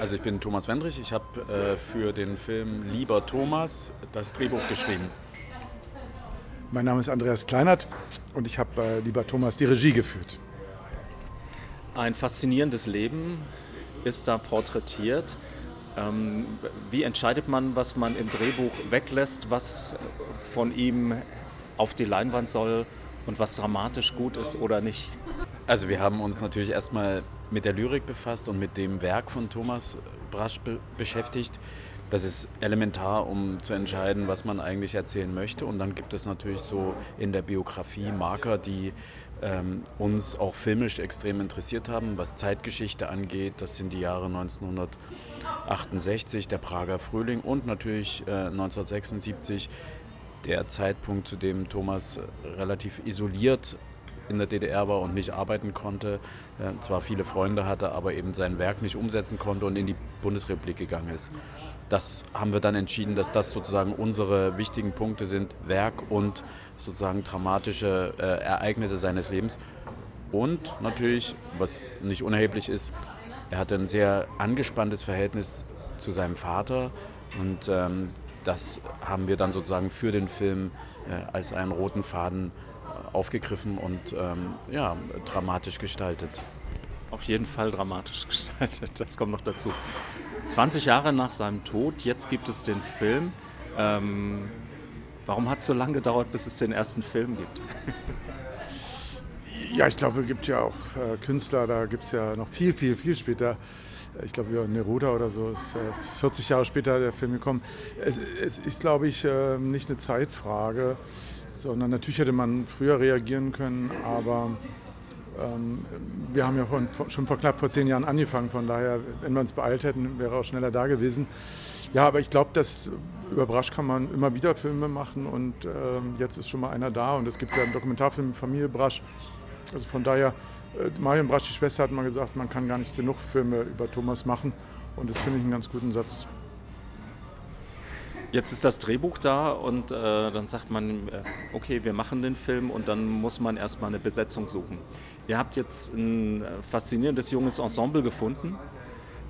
Also ich bin Thomas Wendrich, ich habe äh, für den Film Lieber Thomas das Drehbuch geschrieben. Mein Name ist Andreas Kleinert und ich habe bei Lieber Thomas die Regie geführt. Ein faszinierendes Leben ist da porträtiert. Ähm, wie entscheidet man, was man im Drehbuch weglässt, was von ihm auf die Leinwand soll und was dramatisch gut ist oder nicht? Also wir haben uns natürlich erstmal mit der Lyrik befasst und mit dem Werk von Thomas Brasch be beschäftigt. Das ist elementar, um zu entscheiden, was man eigentlich erzählen möchte. Und dann gibt es natürlich so in der Biografie Marker, die ähm, uns auch filmisch extrem interessiert haben, was Zeitgeschichte angeht. Das sind die Jahre 1968, der Prager Frühling und natürlich äh, 1976, der Zeitpunkt, zu dem Thomas relativ isoliert in der DDR war und nicht arbeiten konnte, äh, zwar viele Freunde hatte, aber eben sein Werk nicht umsetzen konnte und in die Bundesrepublik gegangen ist. Das haben wir dann entschieden, dass das sozusagen unsere wichtigen Punkte sind, Werk und sozusagen dramatische äh, Ereignisse seines Lebens. Und natürlich, was nicht unerheblich ist, er hatte ein sehr angespanntes Verhältnis zu seinem Vater und ähm, das haben wir dann sozusagen für den Film äh, als einen roten Faden aufgegriffen und ähm, ja, dramatisch gestaltet. Auf jeden Fall dramatisch gestaltet, das kommt noch dazu. 20 Jahre nach seinem Tod, jetzt gibt es den Film. Ähm, warum hat es so lange gedauert, bis es den ersten Film gibt? Ja, ich glaube, es gibt ja auch äh, Künstler, da gibt es ja noch viel, viel, viel später. Ich glaube, Neruda oder so ist äh, 40 Jahre später der Film gekommen. Es, es ist, glaube ich, äh, nicht eine Zeitfrage sondern natürlich hätte man früher reagieren können, aber ähm, wir haben ja von, schon vor knapp vor zehn Jahren angefangen, von daher, wenn wir uns beeilt hätten, wäre auch schneller da gewesen. Ja, aber ich glaube, dass über Brasch kann man immer wieder Filme machen und ähm, jetzt ist schon mal einer da und es gibt ja einen Dokumentarfilm Familie Brasch. Also von daher, äh, Marion Brasch, die Schwester, hat mal gesagt, man kann gar nicht genug Filme über Thomas machen und das finde ich einen ganz guten Satz. Jetzt ist das Drehbuch da und äh, dann sagt man, äh, okay, wir machen den Film und dann muss man erstmal eine Besetzung suchen. Ihr habt jetzt ein äh, faszinierendes junges Ensemble gefunden,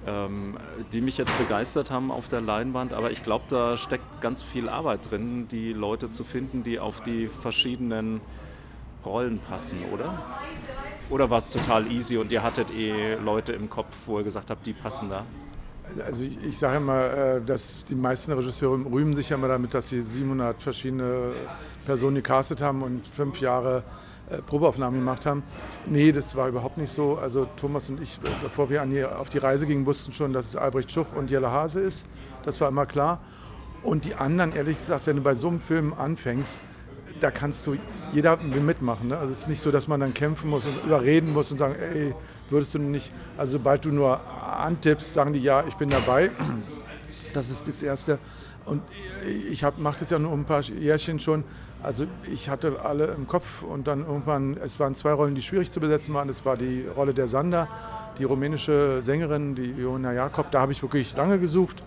ähm, die mich jetzt begeistert haben auf der Leinwand, aber ich glaube, da steckt ganz viel Arbeit drin, die Leute zu finden, die auf die verschiedenen Rollen passen, oder? Oder war es total easy und ihr hattet eh Leute im Kopf, wo ihr gesagt habt, die passen da? Also ich, ich sage immer, äh, dass die meisten Regisseure rühmen sich ja immer damit, dass sie 700 verschiedene Personen gecastet haben und fünf Jahre äh, Probeaufnahmen gemacht haben. Nee, das war überhaupt nicht so. Also Thomas und ich, bevor wir die, auf die Reise gingen, wussten schon, dass es Albrecht Schuch und Jelle Hase ist. Das war immer klar. Und die anderen, ehrlich gesagt, wenn du bei so einem Film anfängst, da kannst du, jeder mitmachen. Ne? Also es ist nicht so, dass man dann kämpfen muss und überreden muss und sagen, ey, würdest du nicht, also sobald du nur antippst, sagen die, ja, ich bin dabei. Das ist das Erste. Und ich mache das ja nur ein paar Jährchen schon. Also ich hatte alle im Kopf und dann irgendwann, es waren zwei Rollen, die schwierig zu besetzen waren. Das war die Rolle der Sander, die rumänische Sängerin, die Iona Jakob. Da habe ich wirklich lange gesucht.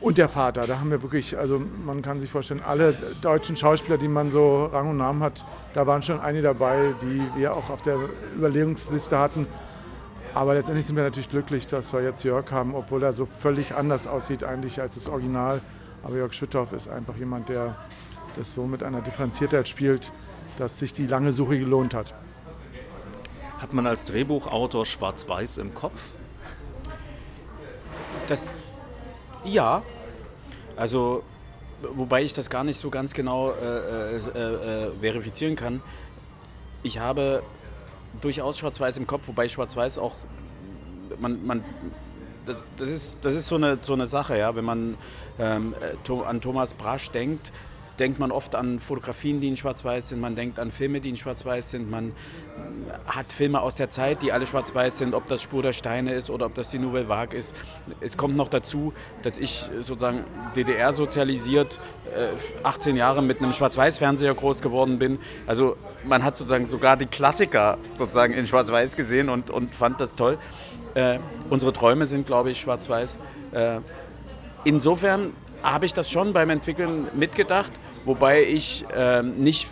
Und der Vater, da haben wir wirklich, also man kann sich vorstellen, alle deutschen Schauspieler, die man so Rang und Namen hat, da waren schon einige dabei, die wir auch auf der Überlegungsliste hatten. Aber letztendlich sind wir natürlich glücklich, dass wir jetzt Jörg haben, obwohl er so völlig anders aussieht eigentlich als das Original. Aber Jörg Schütthoff ist einfach jemand, der das so mit einer Differenziertheit spielt, dass sich die lange Suche gelohnt hat. Hat man als Drehbuchautor Schwarz-Weiß im Kopf? Das ja, also wobei ich das gar nicht so ganz genau äh, äh, äh, verifizieren kann. Ich habe durchaus Schwarz-Weiß im Kopf, wobei Schwarz-Weiß auch, man, man das, das, ist, das ist so eine, so eine Sache, ja, wenn man ähm, äh, an Thomas Brasch denkt, denkt man oft an Fotografien, die in Schwarz-Weiß sind, man denkt an Filme, die in Schwarz-Weiß sind, man hat Filme aus der Zeit, die alle schwarz-weiß sind, ob das Spur der Steine ist oder ob das die Nouvelle Vague ist. Es kommt noch dazu, dass ich sozusagen DDR sozialisiert, 18 äh, Jahre mit einem Schwarz-Weiß-Fernseher groß geworden bin. Also man hat sozusagen sogar die Klassiker sozusagen in Schwarz-Weiß gesehen und, und fand das toll. Äh, unsere Träume sind, glaube ich, schwarz-weiß. Äh, insofern habe ich das schon beim Entwickeln mitgedacht, wobei ich äh, nicht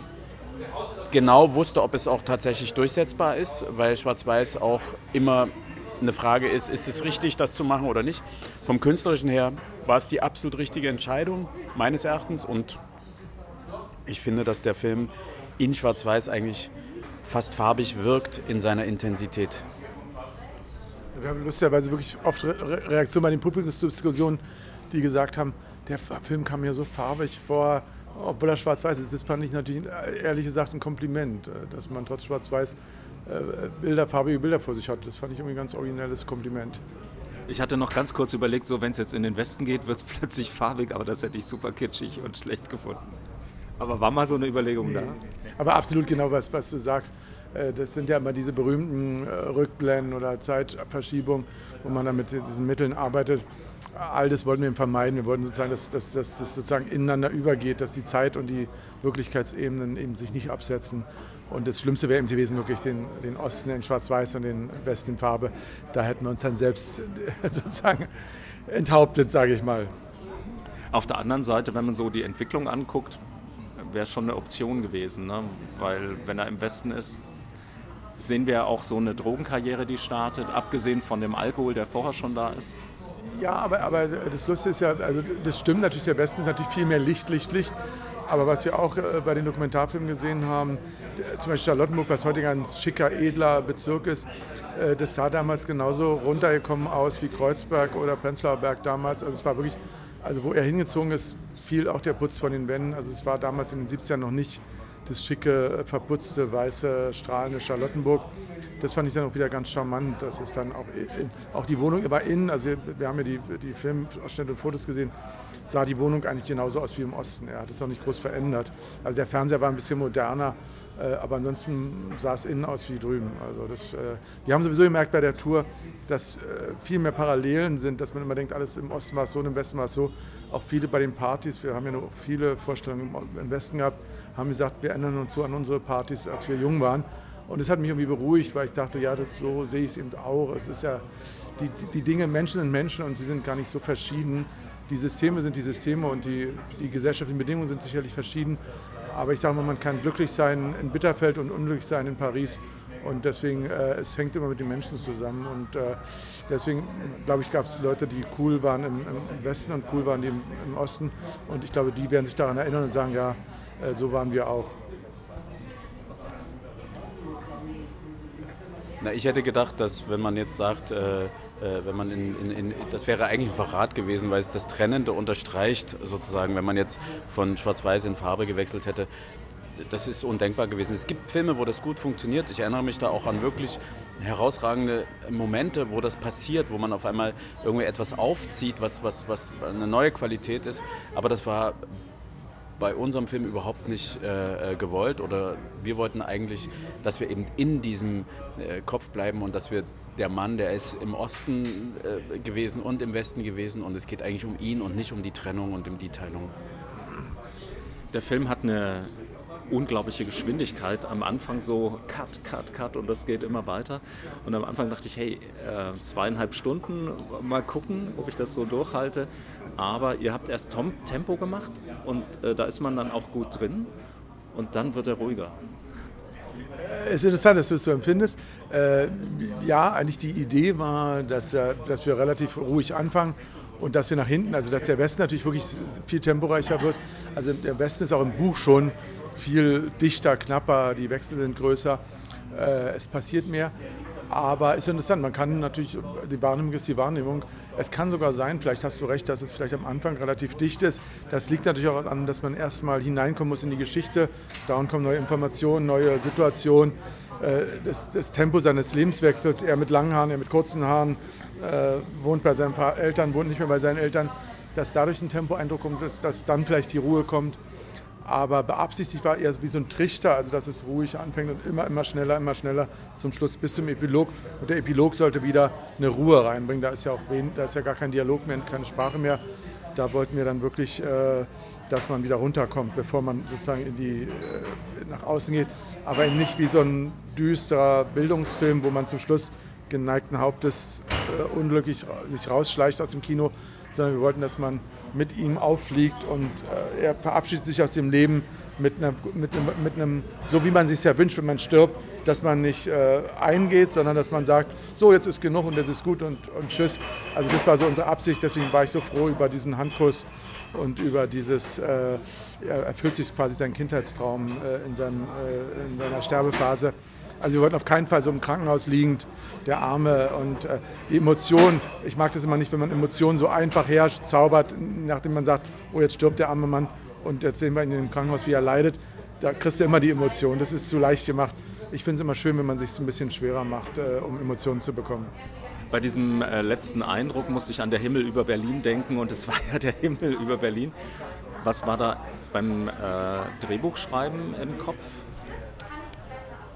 genau wusste, ob es auch tatsächlich durchsetzbar ist, weil Schwarz-Weiß auch immer eine Frage ist, ist es richtig, das zu machen oder nicht. Vom künstlerischen her war es die absolut richtige Entscheidung, meines Erachtens. Und ich finde, dass der Film in Schwarz-Weiß eigentlich fast farbig wirkt in seiner Intensität. Wir haben lustigerweise wirklich oft Re Reaktionen bei den Publikumsdiskussionen, die gesagt haben, der Film kam mir so farbig vor, obwohl er schwarz-weiß ist. Das fand ich natürlich ehrlich gesagt ein Kompliment, äh, dass man trotz schwarz-weiß äh, Bilder, farbige Bilder vor sich hat. Das fand ich irgendwie ein ganz originelles Kompliment. Ich hatte noch ganz kurz überlegt, so wenn es jetzt in den Westen geht, wird es plötzlich farbig, aber das hätte ich super kitschig und schlecht gefunden. Aber war mal so eine Überlegung nee, da? Aber absolut genau, was, was du sagst. Äh, das sind ja immer diese berühmten äh, Rückblenden oder Zeitverschiebungen, wo man dann mit diesen Mitteln arbeitet. All das wollten wir vermeiden. Wir wollten sozusagen, dass, das sozusagen ineinander übergeht, dass die Zeit und die Wirklichkeitsebenen eben sich nicht absetzen. Und das Schlimmste wäre eben gewesen, wirklich den, den Osten in Schwarz-Weiß und den Westen in Farbe. Da hätten wir uns dann selbst sozusagen enthauptet, sage ich mal. Auf der anderen Seite, wenn man so die Entwicklung anguckt, wäre schon eine Option gewesen. Ne? Weil wenn er im Westen ist, sehen wir auch so eine Drogenkarriere, die startet, abgesehen von dem Alkohol, der vorher schon da ist. Ja, aber, aber das Lustige ist ja, also das stimmt natürlich, der Westen ist natürlich viel mehr Licht, Licht, Licht. Aber was wir auch äh, bei den Dokumentarfilmen gesehen haben, zum Beispiel Charlottenburg, was heute ein schicker, edler Bezirk ist, äh, das sah damals genauso runtergekommen aus wie Kreuzberg oder Prenzlauer Berg damals. Also es war wirklich, also wo er hingezogen ist, fiel auch der Putz von den Wänden. Also es war damals in den 70ern noch nicht das schicke, verputzte, weiße, strahlende Charlottenburg. Das fand ich dann auch wieder ganz charmant. Das ist dann auch, auch die Wohnung war innen, also wir, wir haben ja die, die Filmausschnitte und Fotos gesehen, sah die Wohnung eigentlich genauso aus wie im Osten. Er hat es auch nicht groß verändert. Also der Fernseher war ein bisschen moderner, äh, aber ansonsten sah es innen aus wie drüben. Also das, äh, wir haben sowieso gemerkt bei der Tour, dass äh, viel mehr Parallelen sind, dass man immer denkt, alles im Osten war es so und im Westen war es so. Auch viele bei den Partys, wir haben ja noch viele Vorstellungen im Westen gehabt, haben gesagt, wir ändern uns so an unsere Partys, als wir jung waren. Und das hat mich irgendwie beruhigt, weil ich dachte, ja, das, so sehe ich es eben auch. Es ist ja, die, die Dinge, Menschen sind Menschen und sie sind gar nicht so verschieden die Systeme sind die Systeme und die, die gesellschaftlichen Bedingungen sind sicherlich verschieden. Aber ich sage mal, man kann glücklich sein in Bitterfeld und unglücklich sein in Paris. Und deswegen, äh, es hängt immer mit den Menschen zusammen. Und äh, deswegen, glaube ich, gab es Leute, die cool waren im, im, Westen und cool waren im, im, Osten. Und ich glaube, die werden sich daran erinnern und sagen, ja, äh, so waren wir auch. Na, ich hätte gedacht, dass wenn man jetzt sagt, äh, wenn man in, in, in, das wäre eigentlich ein Verrat gewesen, weil es das Trennende unterstreicht, sozusagen, wenn man jetzt von Schwarz-Weiß in Farbe gewechselt hätte. Das ist undenkbar gewesen. Es gibt Filme, wo das gut funktioniert. Ich erinnere mich da auch an wirklich herausragende Momente, wo das passiert, wo man auf einmal irgendwie etwas aufzieht, was, was, was eine neue Qualität ist. Aber das war bei unserem Film überhaupt nicht äh, äh, gewollt oder wir wollten eigentlich, dass wir eben in diesem äh, Kopf bleiben und dass wir der Mann, der ist im Osten äh, gewesen und im Westen gewesen und es geht eigentlich um ihn und nicht um die Trennung und um die Teilung. Der Film hat eine unglaubliche Geschwindigkeit. Am Anfang so Cut, Cut, Cut und das geht immer weiter. Und am Anfang dachte ich, hey, äh, zweieinhalb Stunden, mal gucken, ob ich das so durchhalte. Aber ihr habt erst Tempo gemacht und äh, da ist man dann auch gut drin und dann wird er ruhiger. Es ist interessant, dass du es so empfindest. Äh, ja, eigentlich die Idee war, dass, äh, dass wir relativ ruhig anfangen und dass wir nach hinten, also dass der Westen natürlich wirklich viel temporeicher wird. Also der Westen ist auch im Buch schon viel dichter, knapper, die Wechsel sind größer, äh, es passiert mehr. Aber ist interessant, man kann natürlich, die Wahrnehmung ist die Wahrnehmung. Es kann sogar sein, vielleicht hast du recht, dass es vielleicht am Anfang relativ dicht ist. Das liegt natürlich auch daran, dass man erstmal hineinkommen muss in die Geschichte. Dauernd kommen neue Informationen, neue Situationen. Äh, das, das, Tempo seines Lebenswechsels, er mit langen Haaren, er mit kurzen Haaren, äh, wohnt bei seinen Eltern, wohnt nicht mehr bei seinen Eltern, dass dadurch ein Tempoeindruck kommt, dass, dass dann vielleicht die Ruhe kommt aber beabsichtigt war eher wie so ein Trichter, also dass es ruhig anfängt und immer, immer schneller, immer schneller zum Schluss bis zum Epilog. Und der Epilog sollte wieder eine Ruhe reinbringen. Da ist ja auch wen, da ist ja gar kein Dialog mehr, keine Sprache mehr. Da wollten wir dann wirklich, äh, dass man wieder runterkommt, bevor man sozusagen in die, äh, nach außen geht. Aber eben nicht wie so ein düsterer Bildungsfilm, wo man zum Schluss geneigten Hauptes äh, unglücklich sich rausschleicht aus dem Kino, sondern wir wollten, dass man mit ihm auffliegt und äh, er verabschiedet sich aus dem Leben mit, einer, mit, einem, mit einem, so wie man sich ja wünscht, wenn man stirbt, dass man nicht äh, eingeht, sondern dass man sagt, so jetzt ist genug und jetzt ist gut und, und tschüss. Also das war so unsere Absicht, deswegen war ich so froh über diesen Handkuss und über dieses, äh, er erfüllt sich quasi seinen Kindheitstraum äh, in, seinem, äh, in seiner Sterbephase. Also wir wollten auf keinen Fall so im Krankenhaus liegend, der Arme und äh, die Emotionen. Ich mag das immer nicht, wenn man Emotionen so einfach herzaubert, nachdem man sagt, oh jetzt stirbt der arme Mann und jetzt sehen wir ihn im Krankenhaus, wie er leidet. Da kriegst du immer die Emotionen. Das ist zu leicht gemacht. Ich finde es immer schön, wenn man sich ein bisschen schwerer macht, äh, um Emotionen zu bekommen. Bei diesem äh, letzten Eindruck musste ich an der Himmel über Berlin denken und es war ja der Himmel über Berlin. Was war da beim äh, Drehbuchschreiben im Kopf?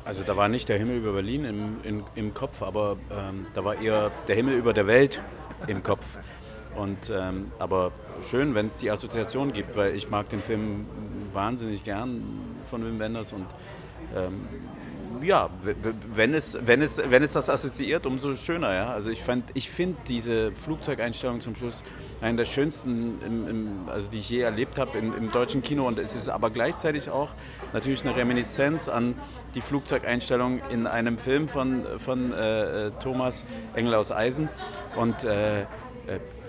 Also da war nicht der Himmel über Berlin im, im, im Kopf, aber ähm, da war eher der Himmel über der Welt im Kopf. Und, ähm, aber schön, wenn es die Assoziation gibt, weil ich mag den Film wahnsinnig gern von Wim Wenders und ähm, ja, wenn es, wenn, es, wenn es das assoziiert, umso schöner. Ja? Also ich, ich finde diese Flugzeugeinstellung zum Schluss eine der schönsten, im, im, also die ich je erlebt habe im, im, deutschen Kino. Und es ist aber gleichzeitig auch natürlich eine Reminiszenz an die Flugzeugeinstellung in einem Film von, von äh, äh Thomas Engel aus Eisen. Und äh, äh,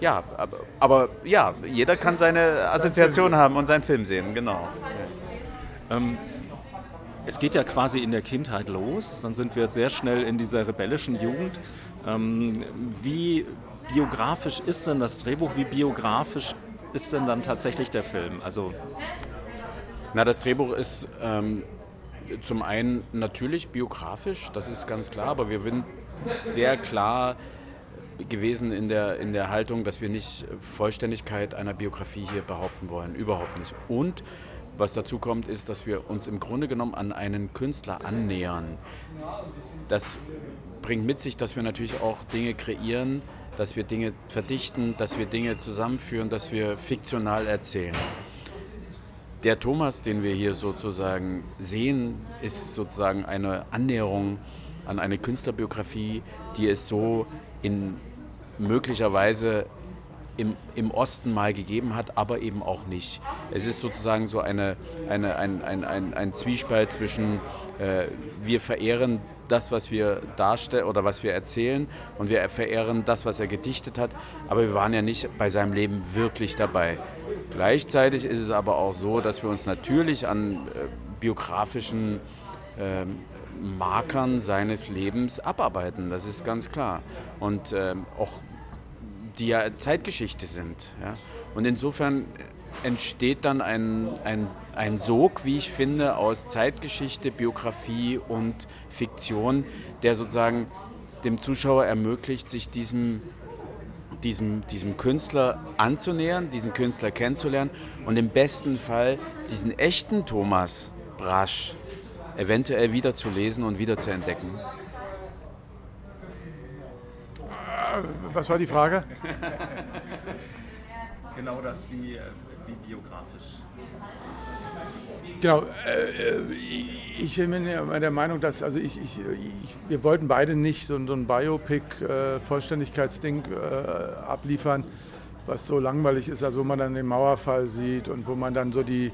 ja, aber, aber, ja, jeder kann seine Assoziation haben und seinen Film sehen, genau. Ähm, es geht ja quasi in der Kindheit los, dann sind wir sehr schnell in dieser rebellischen Jugend. Ähm, wie biografisch ist denn das Drehbuch? Wie biografisch ist denn dann tatsächlich der Film? Also Na, das Drehbuch ist ähm, zum einen natürlich biografisch, das ist ganz klar, aber wir sind sehr klar gewesen in der, in der Haltung, dass wir nicht Vollständigkeit einer Biografie hier behaupten wollen, überhaupt nicht. Und was dazu kommt, ist, dass wir uns im Grunde genommen an einen Künstler annähern. Das bringt mit sich, dass wir natürlich auch Dinge kreieren, dass wir Dinge verdichten, dass wir Dinge zusammenführen, dass wir fiktional erzählen. Der Thomas, den wir hier sozusagen sehen, ist sozusagen eine Annäherung an eine Künstlerbiografie, die es so in möglicherweise im, im Osten mal gegeben hat, aber eben auch nicht. Es ist sozusagen so eine, eine, ein, ein, ein, ein Zwiespalt zwischen, äh, wir verehren das, was wir darstellen oder was wir erzählen und wir verehren das, was er gedichtet hat, aber wir waren ja nicht bei seinem Leben wirklich dabei. Gleichzeitig ist es aber auch so, dass wir uns natürlich an äh, biografischen äh, Markern seines Lebens abarbeiten, das ist ganz klar. Und ähm, auch die ja Zeitgeschichte sind. Ja? Und insofern entsteht dann ein, ein, ein Sog, wie ich finde, aus Zeitgeschichte, Biografie und Fiktion, der sozusagen dem Zuschauer ermöglicht, sich diesem, diesem, diesem Künstler anzunähern, diesen Künstler kennenzulernen und im besten Fall diesen echten Thomas Brasch eventuell wieder zu lesen und wieder zu entdecken. Was war die Frage? genau das, wie, äh, wie biografisch. Genau, äh, ich bin der Meinung, dass, also ich, ich, ich, wir wollten beide nicht so, ein Biopic, äh, Vollständigkeitsding äh, abliefern, was so langweilig ist, also wo man dann den Mauerfall sieht und wo man dann so die,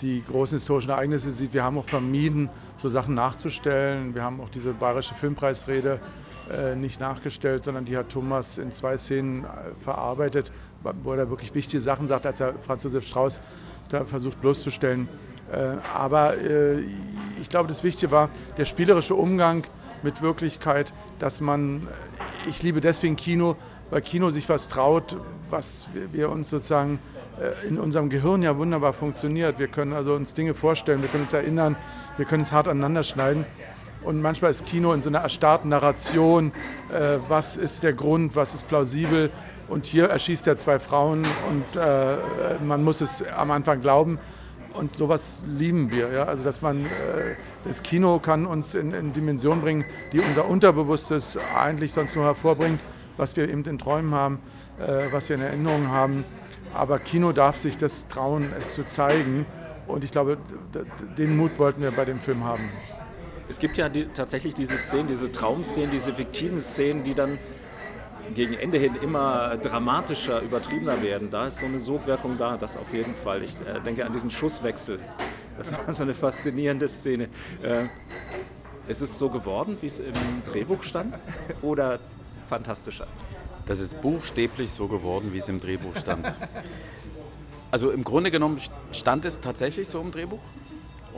die großen historischen Ereignisse sieht. Wir haben auch vermieden, so Sachen nachzustellen. Wir haben auch diese bayerische Filmpreisrede äh, nicht nachgestellt, sondern die hat Thomas in zwei Szenen äh, verarbeitet, wo er wirklich wichtige Sachen sagt, als er Franz Josef Strauß da versucht bloßzustellen. Äh, aber ich glaube, das Wichtige war der spielerische Umgang mit Wirklichkeit, dass man, ich liebe deswegen Kino, weil Kino sich was traut, was wir uns sozusagen in unserem Gehirn ja wunderbar funktioniert. Wir können also uns Dinge vorstellen, wir können uns erinnern, wir können es hart aneinander schneiden. Und manchmal ist Kino in so einer erstarrten Narration, äh, was ist der Grund, was ist plausibel. Und hier erschießt er zwei Frauen und äh, man muss es am Anfang glauben. Und sowas lieben wir. Ja? Also, dass man, äh, das Kino kann uns in, in Dimensionen bringen, die unser Unterbewusstes eigentlich sonst nur hervorbringt, was wir eben in Träumen haben, äh, was wir in Erinnerungen haben. Aber Kino darf sich das trauen, es zu zeigen. Und ich glaube, den Mut wollten wir bei dem Film haben. Es gibt ja die, tatsächlich diese Szenen, diese Traumszenen, diese fiktiven Szenen, die dann gegen Ende hin immer dramatischer, übertriebener werden. Da ist so eine Sogwirkung da, das auf jeden Fall. Ich äh, denke an diesen Schusswechsel. Das war so eine faszinierende Szene. Äh, ist es so geworden, wie es im Drehbuch stand? Oder fantastischer? Das ist buchstäblich so geworden, wie es im Drehbuch stand. also im Grunde genommen stand es tatsächlich so im Drehbuch.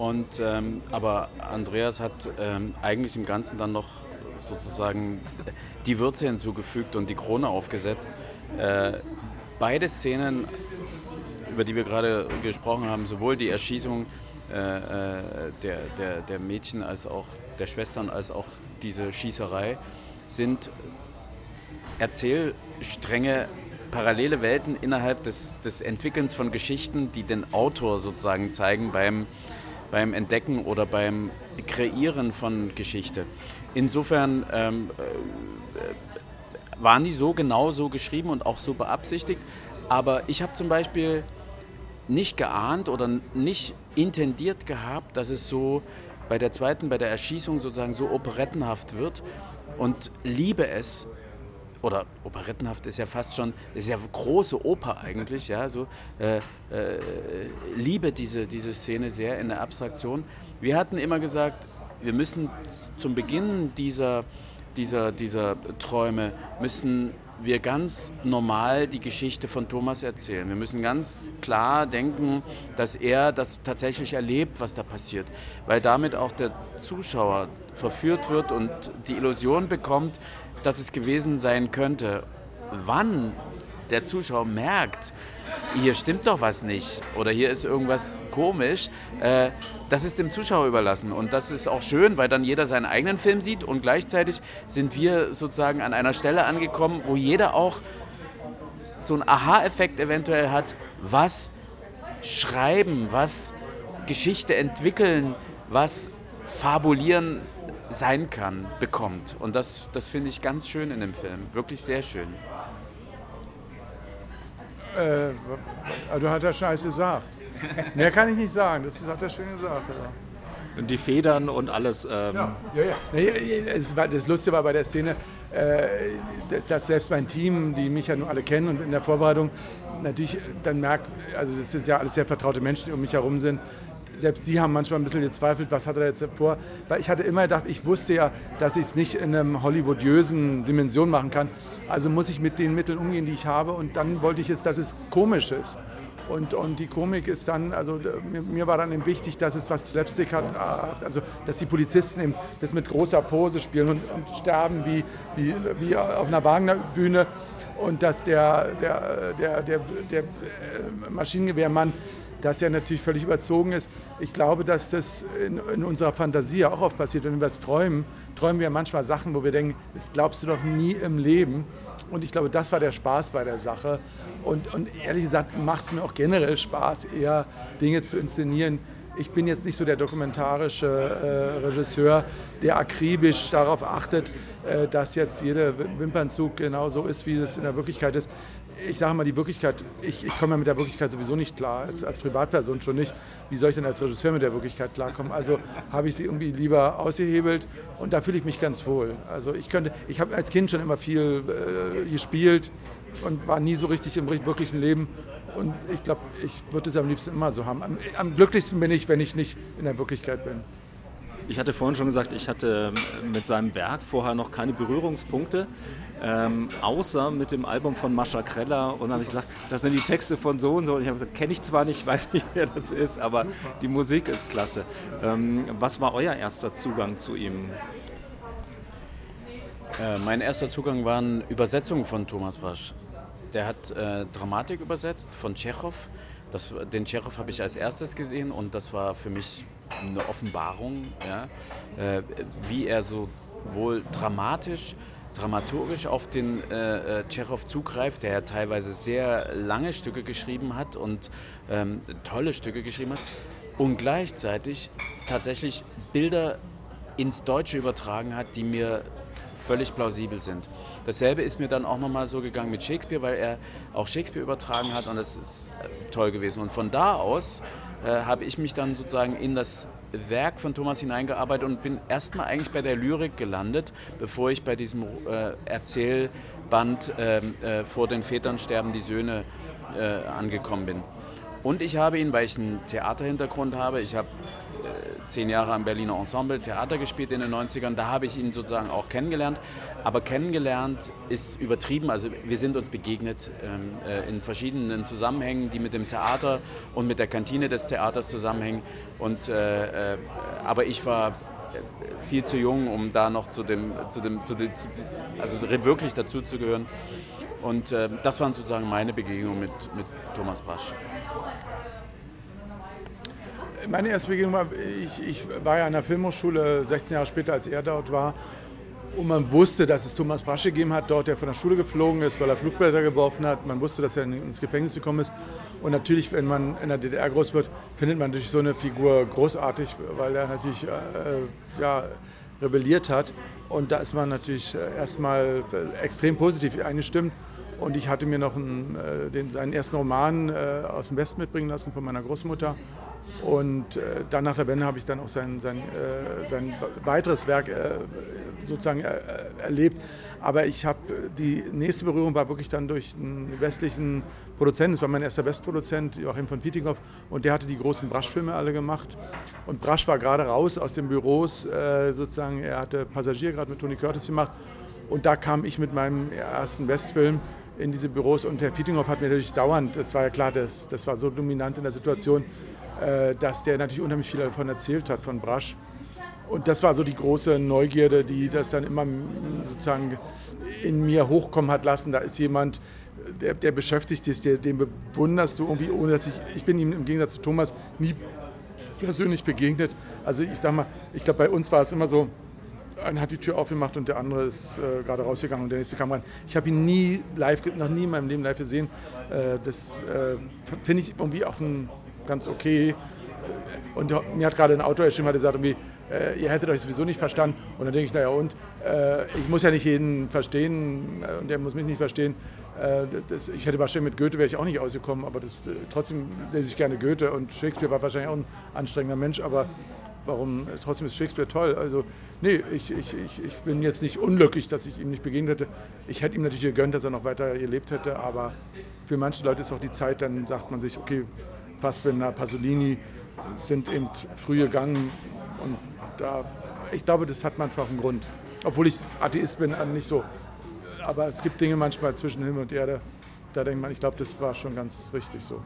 Und, ähm, aber Andreas hat ähm, eigentlich im Ganzen dann noch sozusagen die Würze hinzugefügt und die Krone aufgesetzt. Äh, beide Szenen, über die wir gerade gesprochen haben, sowohl die Erschießung äh, äh, der, der, der Mädchen als auch der Schwestern als auch diese Schießerei, sind Erzählstränge, parallele Welten innerhalb des, des Entwickelns von Geschichten, die den Autor sozusagen zeigen beim, beim Entdecken oder beim Kreieren von Geschichte. Insofern ähm, äh, waren die so genau so geschrieben und auch so beabsichtigt. Aber ich habe zum Beispiel nicht geahnt oder nicht intendiert gehabt, dass es so bei der zweiten, bei der Erschießung sozusagen so operettenhaft wird und liebe es, oder operettenhaft ist ja fast schon, ist ja große Oper eigentlich, ja, so, äh, äh, liebe diese, diese Szene sehr in der Abstraktion. Wir hatten immer gesagt, wir müssen zum Beginn dieser, dieser, dieser Träume, müssen wir ganz normal die Geschichte von Thomas erzählen. Wir müssen ganz klar denken, dass er das tatsächlich erlebt, was da passiert, weil damit auch der Zuschauer verführt wird und die Illusion bekommt, dass es gewesen sein könnte. Wann der Zuschauer merkt, hier stimmt doch was nicht oder hier ist irgendwas komisch, äh, das ist dem Zuschauer überlassen. Und das ist auch schön, weil dann jeder seinen eigenen Film sieht und gleichzeitig sind wir sozusagen an einer Stelle angekommen, wo jeder auch so einen Aha-Effekt eventuell hat, was schreiben, was Geschichte entwickeln, was fabulieren sein kann, bekommt. Und das, das finde ich ganz schön in dem Film, wirklich sehr schön. Äh, also hat er scheiße gesagt. Mehr kann ich nicht sagen, das hat er schön gesagt. Ja. Die Federn und alles. Ähm ja, ja, ja. Das, war, das Lustige war bei der Szene, äh, dass selbst mein Team, die mich ja nur alle kennen und in der Vorbereitung natürlich dann merkt, also das sind ja alles sehr vertraute Menschen, die um mich herum sind, selbst die haben manchmal ein bisschen gezweifelt, was hat er jetzt vor. Weil ich hatte immer gedacht, ich wusste ja, dass ich es nicht in einer hollywoodiösen Dimension machen kann. Also muss ich mit den Mitteln umgehen, die ich habe. Und dann wollte ich es, dass es komisch ist. Und, und die Komik ist dann, also mir, mir, war dann eben wichtig, dass es was Slapstick hat, äh, also dass die Polizisten eben das mit großer Pose spielen und, und sterben wie, wie, wie auf einer Wagner-Bühne und dass der, der, der, der, der äh, Maschinengewehrmann dass er natürlich völlig überzogen ist. Ich glaube, dass das in, in, unserer Fantasie auch oft passiert. Wenn wir was träumen, träumen wir manchmal Sachen, wo wir denken, das glaubst du doch nie im Leben. Und ich glaube, das war der Spaß bei der Sache. Und, und ehrlich gesagt macht es mir auch generell Spaß, eher Dinge zu inszenieren. Ich bin jetzt nicht so der dokumentarische äh, Regisseur, der akribisch darauf achtet, äh, dass jetzt jeder Wimpernzug genau so ist, wie es in der Wirklichkeit ist ich sage mal, die Wirklichkeit, ich, ich komme ja mit der Wirklichkeit sowieso nicht klar, als, als Privatperson schon nicht. Wie soll ich denn als Regisseur mit der Wirklichkeit klarkommen? Also habe ich sie irgendwie lieber ausgehebelt und da fühle ich mich ganz wohl. Also ich könnte, ich habe als Kind schon immer viel äh, gespielt und war nie so richtig im wirklichen Leben. Und ich glaube, ich würde es am liebsten immer so haben. Am, am glücklichsten bin ich, wenn ich nicht in der Wirklichkeit bin. Ich hatte vorhin schon gesagt, ich hatte mit seinem Werk vorher noch keine Berührungspunkte, ähm, außer mit dem Album von Mascha Kreller. Und dann habe ich gesagt, das sind die Texte von so und so. Und ich habe gesagt, kenne ich zwar nicht, weiß nicht, wer das ist, aber die Musik ist klasse. Ähm, was war euer erster Zugang zu ihm? Äh, mein erster Zugang waren Übersetzungen von Thomas Brasch. Der hat äh, Dramatik übersetzt von Tschechow. Das, den Tschechow habe ich als erstes gesehen und das war für mich eine Offenbarung, ja, äh, wie er so wohl dramatisch, dramaturgisch auf den äh, äh, Tschechow zugreift, der ja teilweise sehr lange Stücke geschrieben hat und ähm, tolle Stücke geschrieben hat und gleichzeitig tatsächlich Bilder ins Deutsche übertragen hat, die mir völlig plausibel sind. Dasselbe ist mir dann auch nochmal so gegangen mit Shakespeare, weil er auch Shakespeare übertragen hat und das ist äh, toll gewesen. Und von da aus äh, habe ich mich dann sozusagen in das Werk von Thomas hineingearbeitet und bin erstmal eigentlich bei der Lyrik gelandet, bevor ich bei diesem äh, Erzählband ähm, äh, Vor den Vätern sterben die Söhne äh, angekommen bin. Und ich habe ihn, weil ich einen Theaterhintergrund habe, ich habe äh, zehn Jahre am Berliner Ensemble Theater gespielt in den 90ern, da habe ich ihn sozusagen auch kennengelernt. Aber kennengelernt ist übertrieben, also wir sind uns begegnet ähm, äh, in verschiedenen Zusammenhängen, die mit dem Theater und mit der Kantine des Theaters zusammenhängen. Und, äh, äh aber ich war äh, viel zu jung, um da noch zu dem, zu dem, zu dem zu, also wirklich dazu zu gehören. Und äh, das waren sozusagen meine Begegnungen mit, mit Thomas Brasch. Meine erste Begegnung war, ich, ich war ja an der Filmhochschule 16 Jahre später, als er dort war. Und man wusste, dass es Thomas Brasch gegeben hat, dort der von der Schule geflogen ist, weil er Flugblätter geworfen hat. Man wusste, dass er ins Gefängnis gekommen ist. Und natürlich, wenn man in der DDR groß wird, findet man natürlich so eine Figur großartig, weil er natürlich äh, ja, rebelliert hat. Und da ist man natürlich erstmal extrem positiv eingestimmt. Und ich hatte mir noch einen, äh, den, seinen ersten Roman äh, aus dem Westen mitbringen lassen von meiner Großmutter. Und äh, dann nach der Wende habe ich dann auch sein, sein, äh, sein weiteres Werk äh, sozusagen äh, erlebt. Aber ich habe die nächste Berührung war wirklich dann durch einen westlichen Produzenten. Das war mein erster Westproduzent, Joachim von Pietinghoff. Und der hatte die großen Brasch-Filme alle gemacht. Und Brasch war gerade raus aus den Büros, äh, sozusagen. Er hatte Passagier gerade mit Tony Curtis gemacht. Und da kam ich mit meinem ersten Westfilm in diese Büros. Und Herr Pietinghoff hat mir natürlich dauernd, das war ja klar, das, das war so dominant in der Situation, äh, dass der natürlich unheimlich viel davon erzählt hat, von Brasch. Und das war so die große Neugierde, die das dann immer sozusagen in mir hochkommen hat lassen. Da ist jemand, der, der beschäftigt ist, der, den bewunderst du irgendwie, ohne dass ich, ich bin ihm im Gegensatz zu Thomas nie persönlich begegnet. Also ich sag mal, ich glaube, bei uns war es immer so, einer hat die Tür aufgemacht und der andere ist äh, gerade rausgegangen und der nächste kam rein. Ich habe ihn nie live, noch nie in meinem Leben live gesehen. Äh, das äh, finde ich irgendwie auch ein, ganz okay. Und mir hat gerade ein Autor geschrieben, hat gesagt, irgendwie, äh, ihr hättet euch sowieso nicht verstanden. Und dann denke ich, naja, und äh, ich muss ja nicht jeden verstehen äh, und der muss mich nicht verstehen. Das, ich hätte wahrscheinlich mit Goethe wäre ich auch nicht ausgekommen, aber das, trotzdem lese ich gerne Goethe und Shakespeare war wahrscheinlich auch ein anstrengender Mensch, aber warum, trotzdem ist Shakespeare toll. Also, nee, ich, ich, ich, ich bin jetzt nicht unglücklich, dass ich ihm nicht begegnet hätte. Ich hätte ihm natürlich gegönnt, dass er noch weiter gelebt hätte, aber für manche Leute ist auch die Zeit, dann sagt man sich, okay, Fassbinder, Pasolini sind eben früh gegangen und da, ich glaube, das hat manchmal einen Grund. Obwohl ich Atheist bin, äh, nicht so. Aber es gibt Dinge manchmal zwischen Himmel und Erde, da denkt man, ich glaube, das war schon ganz richtig so.